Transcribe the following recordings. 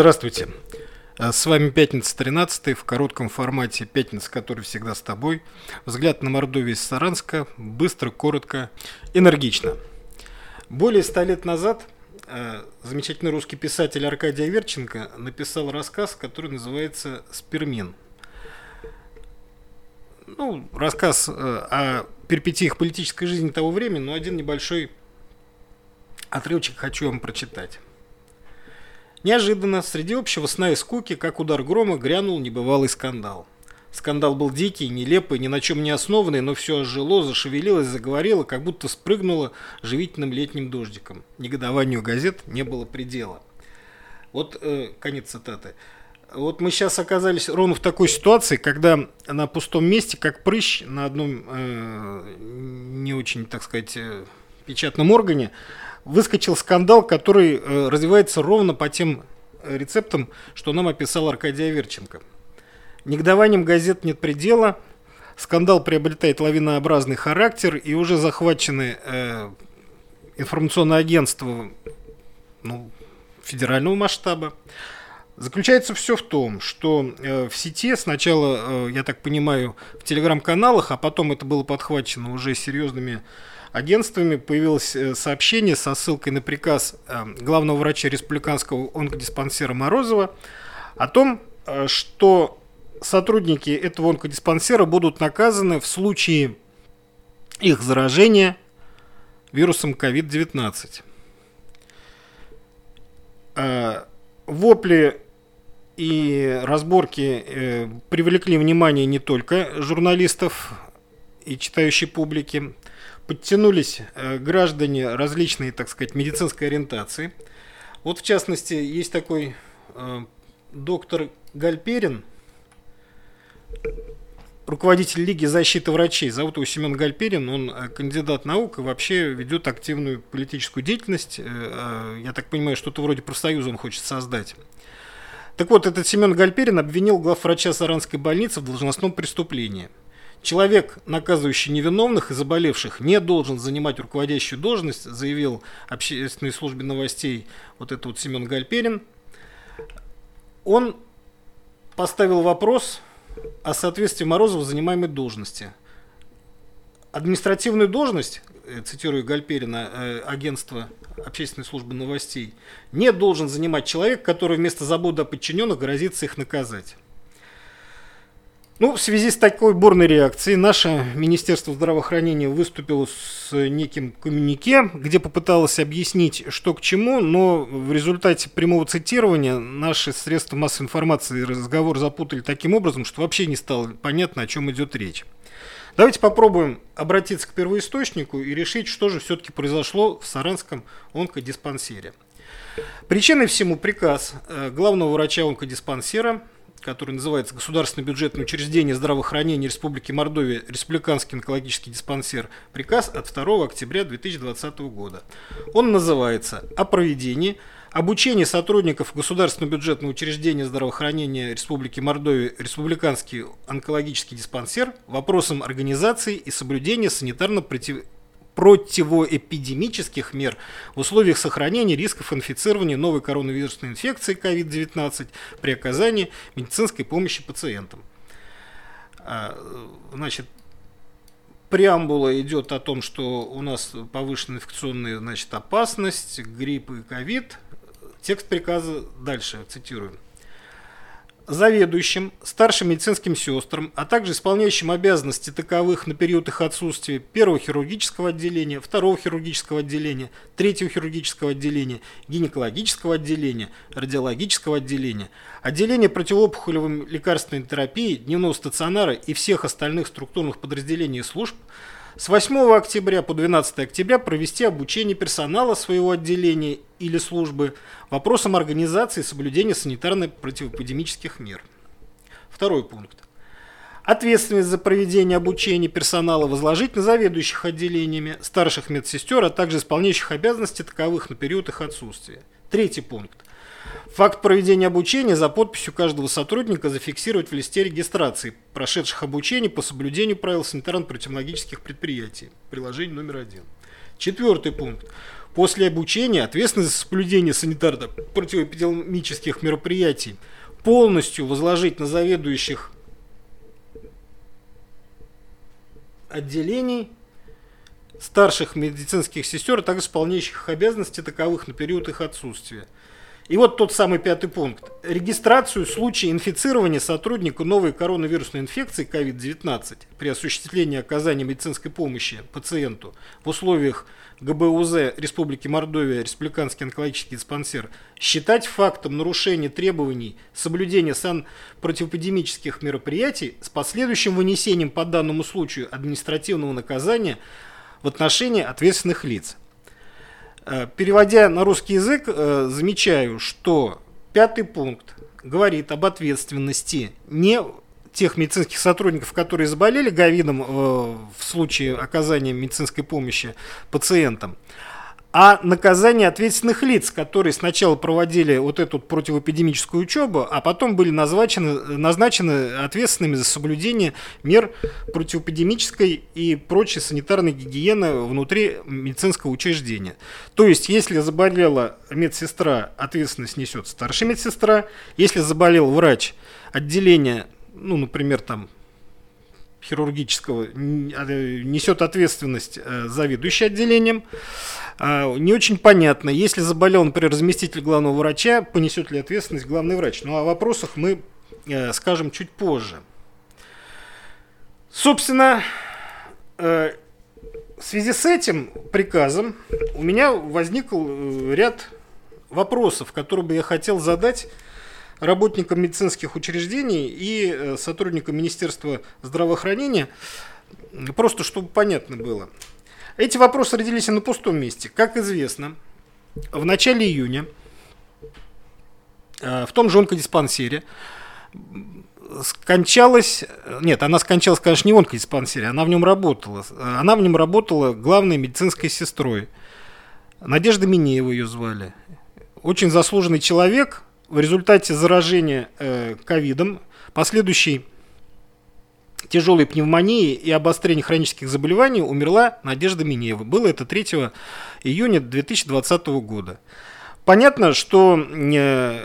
Здравствуйте. Э, с вами Пятница 13 в коротком формате Пятница, который всегда с тобой. Взгляд на Мордовию из Саранска. Быстро, коротко, энергично. Более ста лет назад э, замечательный русский писатель Аркадий Аверченко написал рассказ, который называется «Спермин». Ну, рассказ э, о перипетиях политической жизни того времени, но один небольшой отрывочек хочу вам прочитать. Неожиданно, среди общего сна и скуки, как удар грома, грянул небывалый скандал. Скандал был дикий, нелепый, ни на чем не основанный, но все ожило, зашевелилось, заговорило, как будто спрыгнуло живительным летним дождиком. Негодованию газет не было предела. Вот э, конец цитаты. Вот мы сейчас оказались ровно в такой ситуации, когда на пустом месте, как прыщ на одном э, не очень, так сказать, э, печатном органе, выскочил скандал, который э, развивается ровно по тем э, рецептам, что нам описал Аркадий Аверченко. Негодованием газет нет предела, скандал приобретает лавинообразный характер, и уже захвачены э, информационные агентства ну, федерального масштаба. Заключается все в том, что э, в сети сначала, э, я так понимаю, в телеграм-каналах, а потом это было подхвачено уже серьезными агентствами появилось э, сообщение со ссылкой на приказ э, главного врача республиканского онкодиспансера Морозова о том, э, что сотрудники этого онкодиспансера будут наказаны в случае их заражения вирусом COVID-19. Вопли и разборки привлекли внимание не только журналистов и читающей публики, подтянулись э, граждане различной, так сказать, медицинской ориентации. Вот в частности, есть такой э, доктор Гальперин, руководитель Лиги защиты врачей. Зовут его Семен Гальперин, он э, кандидат наук и вообще ведет активную политическую деятельность. Я так понимаю, что-то вроде профсоюза он хочет создать. Так вот, этот Семен Гальперин обвинил главврача Саранской больницы в должностном преступлении – Человек, наказывающий невиновных и заболевших, не должен занимать руководящую должность, заявил общественной службе новостей вот этот вот Семен Гальперин. Он поставил вопрос о соответствии Морозова занимаемой должности. Административную должность, э, цитирую Гальперина, э, агентство общественной службы новостей, не должен занимать человек, который вместо заботы о подчиненных грозится их наказать. Ну, в связи с такой бурной реакцией, наше Министерство здравоохранения выступило с неким коммюнике, где попыталось объяснить, что к чему, но в результате прямого цитирования наши средства массовой информации разговор запутали таким образом, что вообще не стало понятно, о чем идет речь. Давайте попробуем обратиться к первоисточнику и решить, что же все-таки произошло в Саранском онкодиспансере. Причиной всему приказ э, главного врача онкодиспансера – который называется Государственное бюджетное учреждение здравоохранения Республики Мордовия, Республиканский онкологический диспансер, приказ от 2 октября 2020 года. Он называется «О проведении обучения сотрудников Государственного бюджетного учреждения здравоохранения Республики Мордовия, Республиканский онкологический диспансер вопросам организации и соблюдения санитарно-против противоэпидемических мер в условиях сохранения рисков инфицирования новой коронавирусной инфекцией COVID-19 при оказании медицинской помощи пациентам. А, значит, преамбула идет о том, что у нас повышенная инфекционная значит, опасность, грипп и ковид. Текст приказа дальше, цитирую заведующим, старшим медицинским сестрам, а также исполняющим обязанности таковых на период их отсутствия первого хирургического отделения, второго хирургического отделения, третьего хирургического отделения, гинекологического отделения, радиологического отделения, отделения противоопухолевой лекарственной терапии, дневного стационара и всех остальных структурных подразделений и служб – с 8 октября по 12 октября провести обучение персонала своего отделения или службы вопросам организации соблюдения санитарно-противоэпидемических мер. Второй пункт. Ответственность за проведение обучения персонала возложить на заведующих отделениями, старших медсестер, а также исполняющих обязанности таковых на период их отсутствия. Третий пункт. Факт проведения обучения за подписью каждого сотрудника зафиксировать в листе регистрации, прошедших обучение по соблюдению правил санитарно-противологических предприятий. Приложение номер один. Четвертый пункт. после обучения ответственность за соблюдение санитарно-противоэпидемических мероприятий полностью возложить на заведующих отделений старших медицинских сестер, а также исполняющих обязанности таковых на период их отсутствия. И вот тот самый пятый пункт. Регистрацию случая инфицирования сотрудника новой коронавирусной инфекции COVID-19 при осуществлении оказания медицинской помощи пациенту в условиях ГБУЗ Республики Мордовия, Республиканский онкологический диспансер, считать фактом нарушения требований соблюдения санпротивоэпидемических мероприятий с последующим вынесением по данному случаю административного наказания в отношении ответственных лиц. Э, переводя на русский язык, э, замечаю, что пятый пункт говорит об ответственности не тех медицинских сотрудников, которые заболели говидом э, в случае оказания медицинской помощи пациентам, а наказание ответственных лиц, которые сначала проводили вот эту противоэпидемическую учебу, а потом были назначены, назначены ответственными за соблюдение мер противоэпидемической и прочей санитарной гигиены внутри медицинского учреждения. То есть, если заболела медсестра, ответственность несет старшая медсестра, если заболел врач отделения, ну, например, там хирургического а, несет ответственность э, заведующий отделением. А, не очень понятно, если заболел, например, заместитель главного врача, понесет ли ответственность главный врач. Ну, о вопросах мы э, скажем чуть позже. Собственно, э, в связи с этим приказом у меня возник ряд вопросов, которые бы я хотел задать работникам медицинских учреждений и э, сотрудникам Министерства здравоохранения, просто чтобы понятно было. Эти вопросы родились на пустом месте. Как известно, в начале июня э, в том же онкодиспансере скончалась, нет, она скончалась, конечно, не в онкодиспансере, она в нем работала. Она в нем работала главной медицинской сестрой. Надежда Минеева ее звали. Очень заслуженный человек, в результате заражения э, ковидом, последующей тяжелой пневмонии и обострения хронических заболеваний умерла Надежда Минеева. Было это 3 июня 2020 года. Понятно, что э,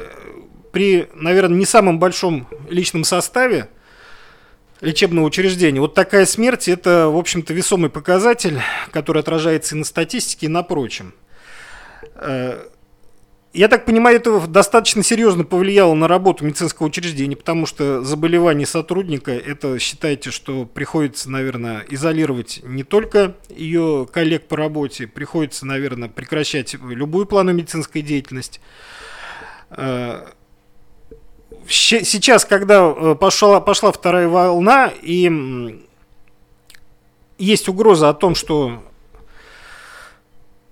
при, наверное, не самом большом личном составе лечебного учреждения. Вот такая смерть – это, в общем-то, весомый показатель, который отражается и на статистике, и на прочем. Я так понимаю, это достаточно серьезно повлияло на работу медицинского учреждения, потому что заболевание сотрудника, это считайте, что приходится, наверное, изолировать не только ее коллег по работе, приходится, наверное, прекращать любую плану медицинской деятельности. Э, сейчас, когда э, пошла, пошла вторая волна, и есть угроза о том, что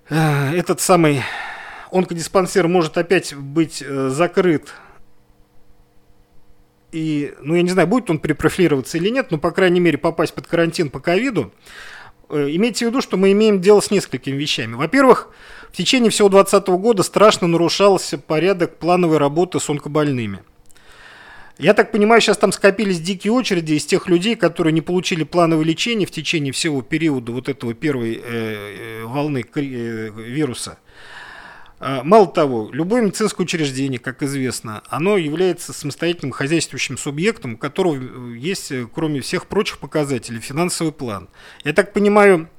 э, этот самый онкодиспансер может опять быть э, закрыт. И, ну, я не знаю, будет он перепрофилироваться или нет, но, по крайней мере, попасть под карантин по ковиду. Э, имейте в виду, что мы имеем дело с несколькими вещами. Во-первых, в течение всего 2020 года страшно нарушался порядок плановой работы с онкобольными. Я так понимаю, сейчас там скопились дикие очереди из тех людей, которые не получили плановое лечение в течение всего периода вот этого первой э, э волны вируса. Мало того, любое медицинское учреждение, как известно, оно является самостоятельным хозяйствующим субъектом, у которого э, есть, э, кроме всех прочих показателей, финансовый план. Я так понимаю,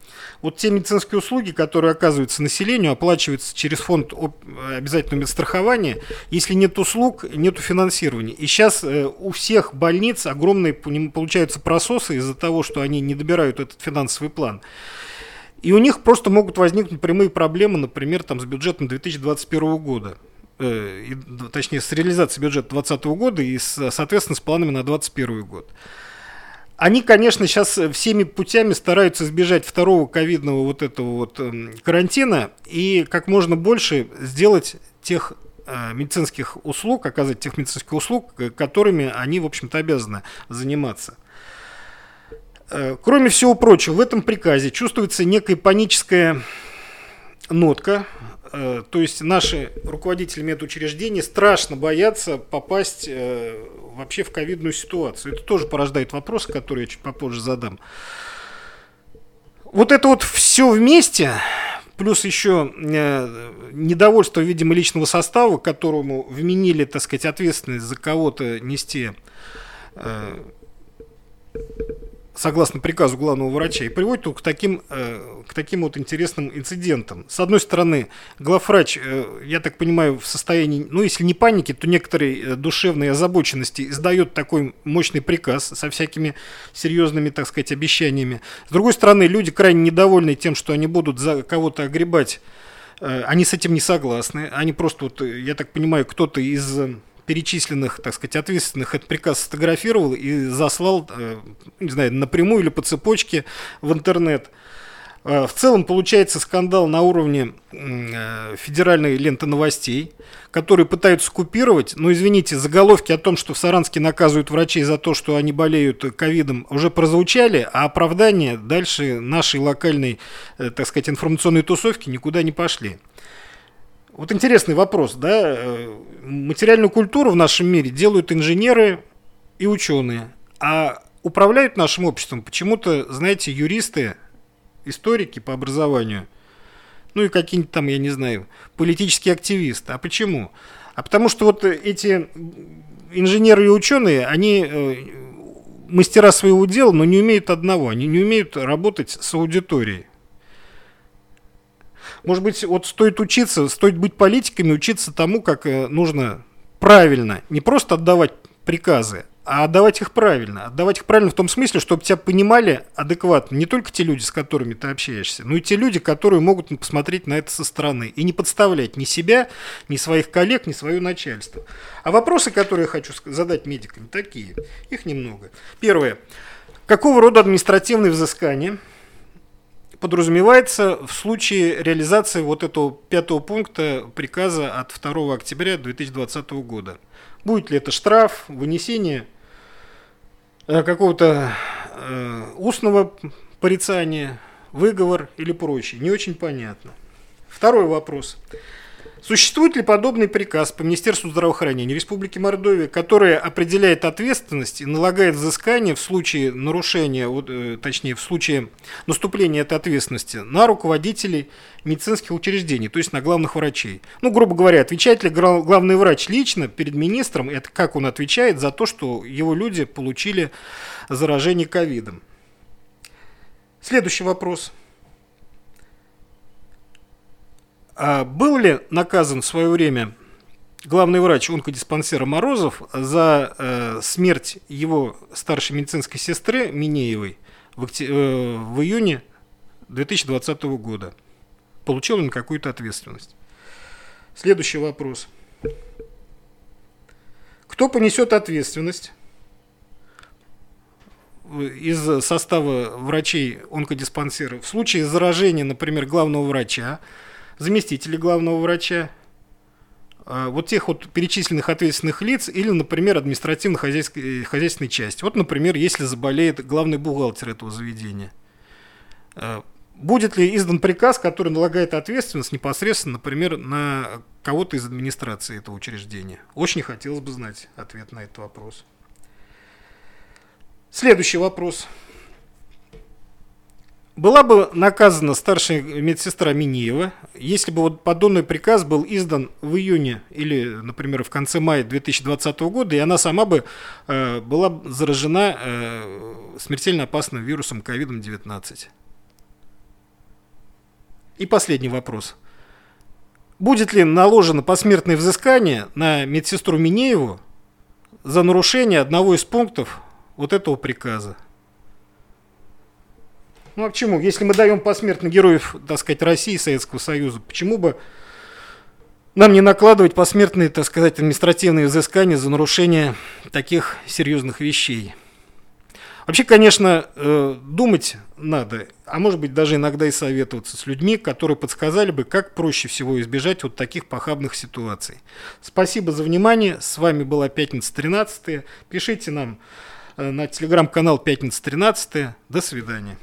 вот те медицинские услуги, которые оказываются населению, оплачиваются через фонд обязательного медстрахования. Если нет услуг, нет финансирования. И сейчас э, у всех больниц огромные получаются прососы из-за того, что они не добирают этот финансовый план. И у них просто могут возникнуть прямые проблемы, например, там, с бюджетом 2021 года. Э, точнее, с реализацией бюджета 2020 года и, с, соответственно, с планами на 2021 год. Они, конечно, сейчас всеми путями стараются избежать второго ковидного вот этого вот э, карантина и как можно больше сделать тех э, медицинских услуг, оказать тех медицинских услуг, которыми они, в общем-то, обязаны заниматься. Э, кроме всего прочего, в этом приказе чувствуется некая паническая нотка. Э, то есть наши руководители медучреждений страшно боятся попасть э, вообще в ковидную ситуацию. Это тоже порождает вопросы, которые я чуть попозже задам. Вот это вот все вместе плюс еще недовольство, видимо, личного состава, которому вменили, так сказать, ответственность за кого-то нести согласно приказу главного врача, и приводит к таким, э, к таким вот интересным инцидентам. С одной стороны, главврач, э, я так понимаю, в состоянии, ну, если не паники, то некоторой э, душевной озабоченности издает такой мощный приказ со всякими серьезными, так сказать, обещаниями. С другой стороны, люди крайне недовольны тем, что они будут за кого-то огребать, они с этим не согласны. Они просто, вот, я так понимаю, кто-то из перечисленных, так сказать, ответственных этот приказ сфотографировал и заслал, э, не знаю, напрямую или по цепочке в интернет. Э, в целом получается скандал на уровне э, федеральной ленты новостей, которые пытаются купировать, но, извините, заголовки о том, что в Саранске наказывают врачей за то, что они болеют ковидом, уже прозвучали, а оправдания дальше нашей локальной, так сказать, информационной тусовки никуда не пошли. Вот интересный вопрос, да? Э, материальную культуру в нашем мире делают инженеры и ученые, а управляют нашим обществом почему-то, знаете, юристы, историки по образованию, ну и какие-нибудь там, я не знаю, политические активисты. А почему? А потому что вот эти инженеры и ученые, они э, мастера своего дела, но не умеют одного, они не умеют работать с аудиторией. Может быть, вот стоит учиться, стоит быть политиками, учиться тому, как э, нужно правильно, не просто отдавать приказы, а отдавать их правильно. Отдавать их правильно в том смысле, чтобы тебя понимали адекватно не только те люди, с которыми ты общаешься, но и те люди, которые могут посмотреть на это со стороны и не подставлять ни себя, ни своих коллег, ни свое начальство. А вопросы, которые я хочу задать медикам, такие. Их немного. Первое. Какого рода административные взыскания – подразумевается в случае реализации вот этого пятого пункта приказа от 2 октября 2020 года. Будет ли это штраф, вынесение э, какого-то э, устного порицания, выговор или прочее. Не очень понятно. Второй вопрос. Существует ли подобный приказ по Министерству здравоохранения Республики Мордовия, который определяет ответственность и налагает взыскание в случае нарушения, э, точнее в случае наступления этой ответственности на руководителей медицинских учреждений, то есть на главных врачей? Ну, грубо говоря, отвечает ли главный врач лично перед министром, это как он отвечает за то, что его люди получили заражение ковидом? Следующий вопрос – А был ли наказан в свое время главный врач онкодиспансера Морозов за э, смерть его старшей медицинской сестры Минеевой в, окте... э, в июне 2020 года? Получил он какую-то ответственность? Следующий вопрос. Кто понесет ответственность из состава врачей онкодиспансера в случае заражения, например, главного врача, заместители главного врача, а, вот тех вот перечисленных ответственных лиц или, например, административно-хозяйственной части. Вот, например, если заболеет главный бухгалтер этого заведения. А, будет ли издан приказ, который налагает ответственность непосредственно, например, на кого-то из администрации этого учреждения? Очень хотелось бы знать ответ на этот вопрос. Следующий вопрос. Была бы наказана старшая медсестра Миниева, если бы вот подобный приказ был издан в июне или, например, в конце мая 2020 года, и она сама бы э, была заражена э, смертельно опасным вирусом COVID-19. И последний вопрос. Будет ли наложено посмертное взыскание на медсестру Минееву за нарушение одного из пунктов вот этого приказа? Ну а почему? Если мы даем посмертно героев, так сказать, России Советского Союза, почему бы нам не накладывать посмертные, так сказать, административные взыскания за нарушение таких серьезных вещей? Вообще, конечно, э, думать надо, а может быть даже иногда и советоваться с людьми, которые подсказали бы, как проще всего избежать вот таких похабных ситуаций. Спасибо за внимание. С вами была Пятница 13. Пишите нам э, на телеграм-канал Пятница 13. До свидания.